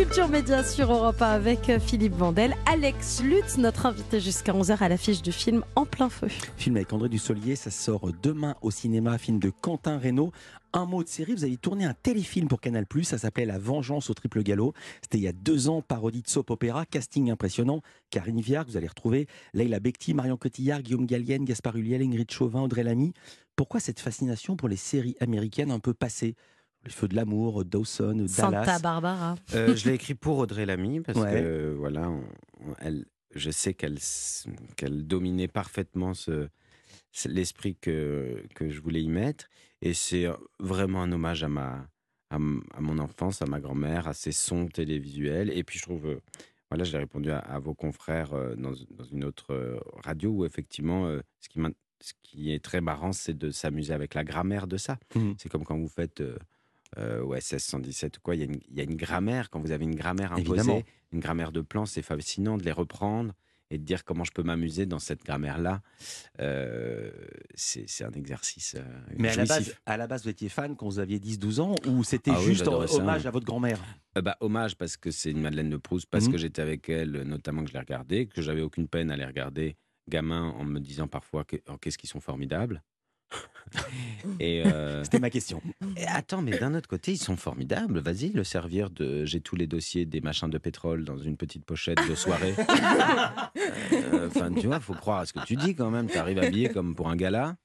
Culture Média sur Europe 1 avec euh, Philippe Vandel. Alex Lutz, notre invité jusqu'à 11h à l'affiche du film En plein feu. Film avec André Dussolier, ça sort demain au cinéma, film de Quentin Reynaud. Un mot de série, vous avez tourné un téléfilm pour Canal+, ça s'appelait La Vengeance au triple galop. C'était il y a deux ans, parodie de soap opéra, casting impressionnant. Karine Viard, vous allez retrouver Leila Bekti, Marion Cotillard, Guillaume Gallienne, Gaspard Huliel, Ingrid Chauvin, Audrey Lamy. Pourquoi cette fascination pour les séries américaines un peu passées? Les Feux de l'amour, Dawson, Dallas. Santa Barbara. Euh, je l'ai écrit pour Audrey Lamy parce Ouais. que voilà, on- on- elle, je sais qu'elle qu'elle dominait parfaitement ce, l'esprit que que je voulais y mettre et c'est vraiment un hommage à ma à, mon enfance, à ma grand-mère, à ses sons télévisuels et puis je trouve euh, voilà, j'ai répondu à, à vos confrères euh, dans, dans une autre euh, radio où effectivement euh, ce qui ce qui est très marrant, c'est de s'amuser avec la grammaire de ça. Mhm. C'est comme quand vous faites euh, euh, OSS 117 ou quoi, il y, a une- il y a une grammaire, quand vous avez une grammaire imposée, Évidemment. une grammaire de plan, c'est fascinant de les reprendre et de dire comment je peux m'amuser dans cette grammaire-là. Euh, c'est un exercice euh, Mais à la, base, à la base, vous étiez fan quand vous aviez 10-12 ans ou c'était Ah oui, juste ça. hommage à votre grand-mère? Euh, bah, hommage parce que c'est une Madeleine de Proust, parce Mhm. que j'étais avec elle, notamment que je l'ai regardée, que j'avais aucune peine à les regarder gamin en me disant parfois oh, qu'est-ce qu'ils sont formidables. et, euh, C'était ma question. et attends, mais d'un autre côté, ils sont formidables. Vas-y, le servir de. J'ai tous les dossiers des machins de pétrole dans une petite pochette de soirée. Euh, Enfin, tu vois, faut croire à ce que tu dis quand même. Tu arrives habillé comme pour un gala.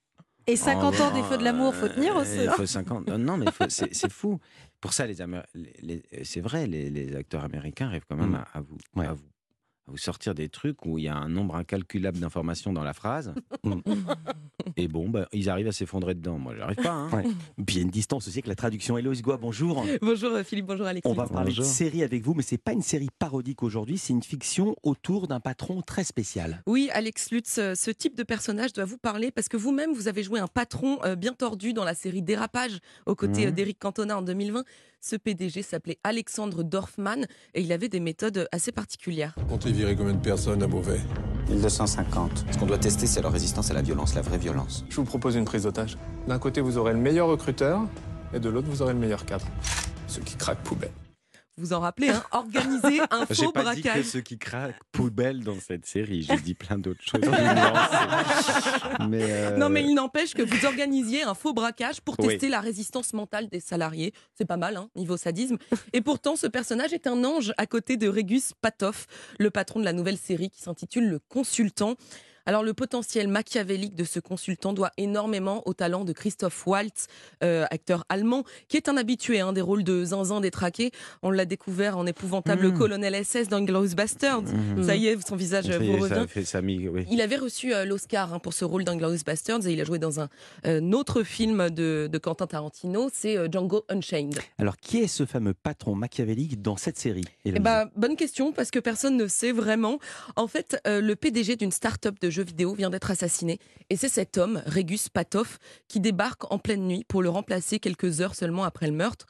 Et 50 ans des Feux de l'amour, faut tenir aussi. Il faut 50. euh, Non, mais faut- c'est fou. Pour ça, les, Améri- les- les- c'est vrai, les, les acteurs américains arrivent quand même Mm. à, à vous, Ouais. à, vous, vous sortir des trucs où il y a un nombre incalculable d'informations dans la phrase. Mm. Et bon, bah, ils arrivent à s'effondrer dedans. Moi, j'arrive pas. hein. Ouais. Puis il y a une distance aussi avec la traduction. Héloïse Goua, bonjour. Bonjour euh, Philippe, bonjour Alexis. On va parler de Bonjour. série avec vous, mais c'est pas une série parodique aujourd'hui, c'est une fiction autour d'un patron très spécial. Oui, Alex Lutz, euh, ce type de personnage doit vous parler parce que vous-même, vous avez joué un patron euh, bien tordu dans la série Dérapage aux côtés euh, d'Éric Cantona en 2020. Ce PDG s'appelait Alexandre Dorfman et il avait des méthodes assez particulières. Comptez virer combien de personnes à Beauvais? 1250. Ce qu'on doit tester, c'est leur résistance à la violence, la vraie violence. Je vous propose une prise d'otage. D'un côté, vous aurez le meilleur recruteur, et de l'autre, vous aurez le meilleur cadre. Ceux qui craquent poubelle. Vous en rappelez, hein Organiser un J'ai faux pas dit que braquage. ceux qui craquent poubelle dans cette série. J'ai dit plein d'autres choses. mais euh, Non, mais il n'empêche que vous organisiez un faux braquage pour Oui. tester la résistance mentale des salariés. C'est pas mal, hein, niveau sadisme. Et pourtant, ce personnage est un ange à côté de Régus Patoff, le patron de la nouvelle série qui s'intitule Le Consultant. Alors, le potentiel machiavélique de ce consultant doit énormément au talent de Christoph Waltz, euh, acteur allemand, qui est un habitué hein, des rôles de zinzin détraqué. On l'a découvert en épouvantable Mhm. colonel SS dans Bastards. Mhm. Ça y est, son visage Ça vous est, ça revient. fait sa oui. Il avait reçu euh, l'Oscar hein, pour ce rôle d'Inglorious Bastards et il a joué dans un, euh, autre film de, de Quentin Tarantino, c'est euh, Django Unchained. Alors qui est ce fameux patron machiavélique dans cette série Eh ben, bonne question parce que personne ne sait vraiment. En fait, le PDG d'une start-up de jeux vidéo vient d'être assassiné et c'est cet homme, Régus Patoff, qui débarque en pleine nuit pour le remplacer quelques heures seulement après le meurtre.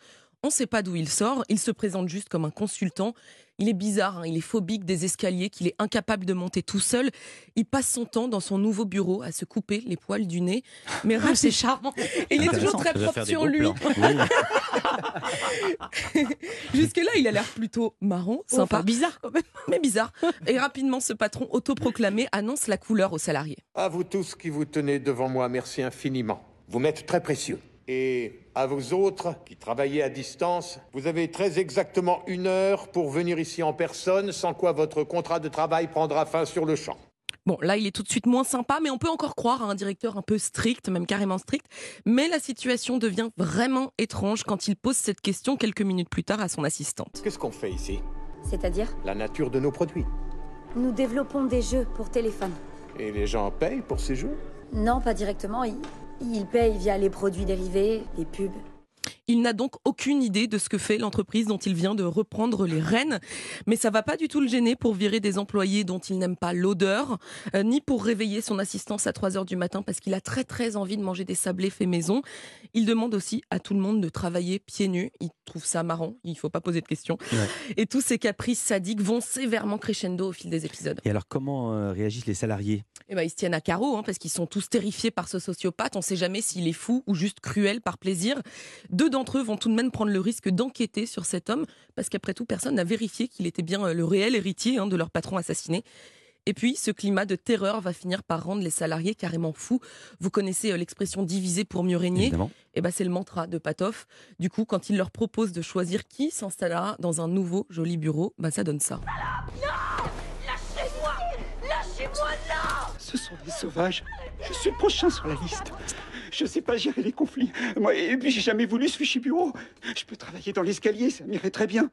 On ne sait pas d'où il sort, il se présente juste comme un consultant. Il est bizarre, hein, il est phobique des escaliers, qu'il est incapable de monter tout seul. Il passe son temps dans son nouveau bureau à se couper les poils du nez. Mais Ah, c'est charmant. Et il est toujours très propre sur lui. Jusque-là, il a l'air plutôt marrant, sympa, Enfin, bizarre quand même. mais bizarre. Et rapidement, ce patron autoproclamé annonce la couleur aux salariés. À vous tous qui vous tenez devant moi, merci infiniment. Vous m'êtes très précieux. Et à vous autres qui travaillez à distance, vous avez très exactement une heure pour venir ici en personne, sans quoi votre contrat de travail prendra fin sur le champ. Bon, là, il est tout de suite moins sympa, mais on peut encore croire à un directeur un peu strict, même carrément strict. Mais la situation devient vraiment étrange quand il pose cette question quelques minutes plus tard à son assistante. Qu'est-ce qu'on fait ici? C'est-à-dire? La nature de nos produits. Nous développons des jeux pour téléphone. Et les gens payent pour ces jeux? Non, pas directement. Ils, ils payent via les produits dérivés, les pubs. Il n'a donc aucune idée de ce que fait l'entreprise dont il vient de reprendre les rênes. Mais ça va pas du tout le gêner pour virer des employés dont il n'aime pas l'odeur, euh, ni pour réveiller son assistance à 3 heures du matin parce qu'il a très très envie de manger des sablés faits maison. Il demande aussi à tout le monde de travailler pieds nus. Il trouve ça marrant, il faut pas poser de questions. Ouais. Et tous ces caprices sadiques vont sévèrement crescendo au fil des épisodes. Et alors comment euh, réagissent les salariés? Eh ben, ils se tiennent à carreau hein, parce qu'ils sont tous terrifiés par ce sociopathe. On ne sait jamais s'il est fou ou juste cruel par plaisir. Deux d'entre eux vont tout de même prendre le risque d'enquêter sur cet homme, parce qu'après tout, personne n'a vérifié qu'il était bien euh, le réel héritier hein, de leur patron assassiné. Et puis, ce climat de terreur va finir par rendre les salariés carrément fous. Vous connaissez euh, l'expression diviser pour mieux régner Évidemment. Et ben, c'est le mantra de Patoff. Du coup, quand il leur propose de choisir qui s'installera dans un nouveau joli bureau, bah, ça donne ça. Ce sont des sauvages. Je suis le prochain sur la liste. Je sais pas gérer les conflits. Moi, et puis j'ai jamais voulu ce fichu bureau. Je peux travailler dans l'escalier, ça m'irait très bien.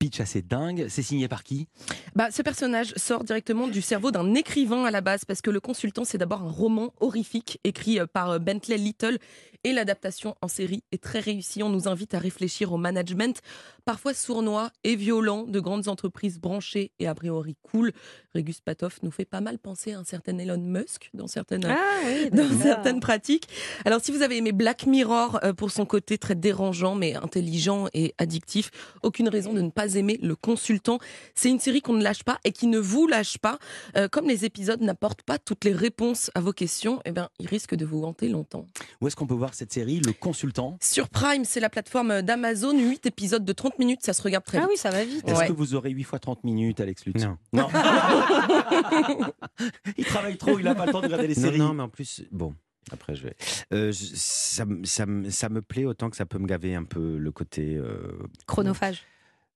Pitch assez dingue. C'est signé par qui? Bah, ce personnage sort directement du cerveau d'un écrivain à la base, parce que le consultant, c'est d'abord un roman horrifique écrit euh, par euh, Bentley Little, et l'adaptation en série est très réussie. On nous invite à réfléchir au management, parfois sournois et violent, de grandes entreprises branchées et a priori cool. Régus Patoff nous fait pas mal penser à un certain Elon Musk dans certaines, Ah oui, dans certaines pratiques. Alors, si vous avez aimé Black Mirror euh, pour son côté très dérangeant, mais intelligent et addictif, aucune raison de ne pas aimer Le Consultant. C'est une série qu'on ne lâche pas et qui ne vous lâche pas. Euh, comme les épisodes n'apportent pas toutes les réponses à vos questions, eh ben, ils risquent de vous hanter longtemps. Où est-ce qu'on peut voir cette série Le Consultant? Sur Prime, c'est la plateforme d'Amazon, 8 épisodes de 30 minutes, ça se regarde très Ah vite. oui, ça va vite. Est-ce Ouais. que vous aurez 8 fois 30 minutes, Alex Lutz? Non. Non. il travaille trop, il n'a pas le temps de regarder les Non, séries. non, mais en plus, bon. Après, je vais. Euh, je- ça, me- ça, me- ça me plaît autant que ça peut me gaver un peu le côté. euh, Chronophage.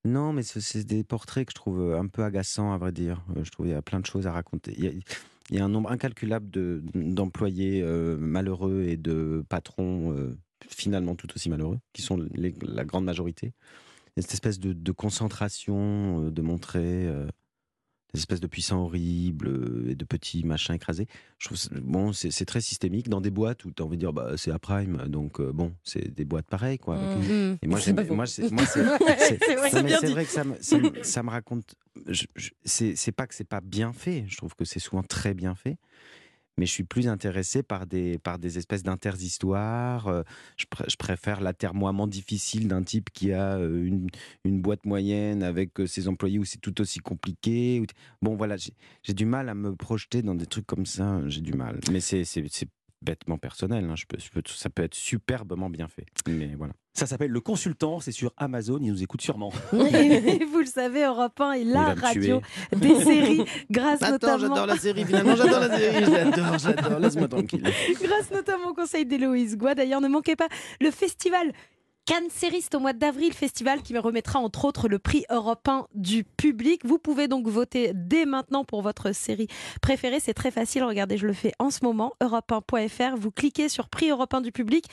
Non, mais c'est- des portraits que je trouve un peu agaçants, à vrai dire. Euh, Je trouve qu'il y a plein de choses à raconter. Il y a, un nombre incalculable de- d'employés euh, malheureux et de patrons euh, finalement tout aussi malheureux, qui sont la grande majorité. Cette espèce de, de concentration, euh, de montrer euh, des espèces de puissants horribles euh, et de petits machins écrasés. Je trouve bon, c'est très systémique dans des boîtes où tu as envie de dire bah, c'est à Prime, donc euh, bon, c'est des boîtes pareilles. Quoi, une- Mhm. et moi, C'est moi, vrai. que ça me, ça me, ça me raconte. c'est pas que c'est pas bien fait. Je trouve que c'est souvent très bien fait. Mais je suis plus intéressé par des, par des espèces d'interhistoires. Euh, Je, je préfère l'atermoiement difficile d'un type qui a une, une boîte moyenne avec ses employés où c'est tout aussi compliqué. Bon, voilà, j'ai, du mal à me projeter dans des trucs comme ça. J'ai du mal. Mais c'est bêtement personnel. hein. Je peux, je peux- ça peut être superbement bien fait. Mais voilà. Ça s'appelle Le Consultant, c'est sur Amazon, il nous écoute sûrement. Et vous le savez, Europe 1 est Il la radio tuer. des séries, grâce Attends, notamment, j'adore la série, finalement, j'adore la série, je l'adore, j'adore, laisse-moi tranquille. grâce notamment au conseil d'Héloïse Goua. D'ailleurs, ne manquez pas le festival Cannes Sériste au mois d'avril, festival qui remettra entre autres le prix européen du public. Vous pouvez donc voter dès maintenant pour votre série préférée. C'est très facile. Regardez, je le fais en ce moment. Europe1.fr. Vous cliquez sur prix européen du public.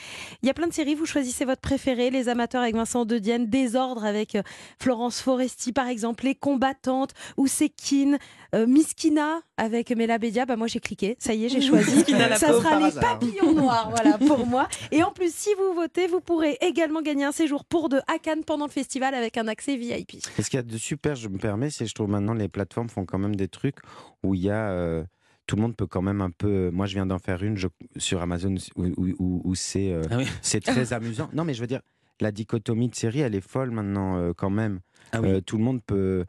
Il y a plein de séries. Vous choisissez votre préféré. Les amateurs avec Vincent De Dienne, Désordre avec euh, Florence Foresti par exemple, Les combattantes ou Sekin, euh, Miskina avec Mela Bédia. Bah moi j'ai cliqué. Ça y est, j'ai choisi. Ça sera les papillons noirs, voilà pour moi. Et en plus, si vous votez, vous pourrez également gagner un séjour pour deux à Cannes pendant le festival avec un accès VIP. Et ce qu'il y a de super, je me permets, c'est que je trouve maintenant les plateformes font quand même des trucs où il y a. euh, tout le monde peut quand même un peu. Moi, je viens d'en faire une je- sur Amazon où, où- où- où c'est euh, Ah oui. c'est très amusant. Non, mais je veux dire, la dichotomie de série, elle est folle maintenant, euh, quand même. Ah oui. Euh, tout le monde peut.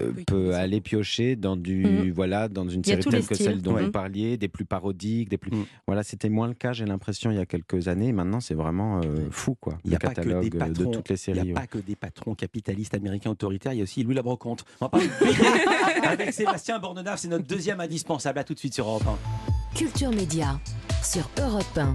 Euh, peut oui, aller piocher dans du Mhm. voilà dans une série telle que celle dont Ouais. vous parliez des plus parodiques des plus Mhm. voilà c'était moins le cas j'ai l'impression il y a quelques années maintenant c'est vraiment euh, fou quoi Il n'y a le pas que des euh, patrons, de toutes les il n'y a ouais. pas que des patrons capitalistes américains autoritaires, il y a aussi Louis Labrocante. On va parler de avec Sébastien Bordenave, c'est notre deuxième indispensable. À tout de suite sur Europe 1. Culture Média sur Europe 1.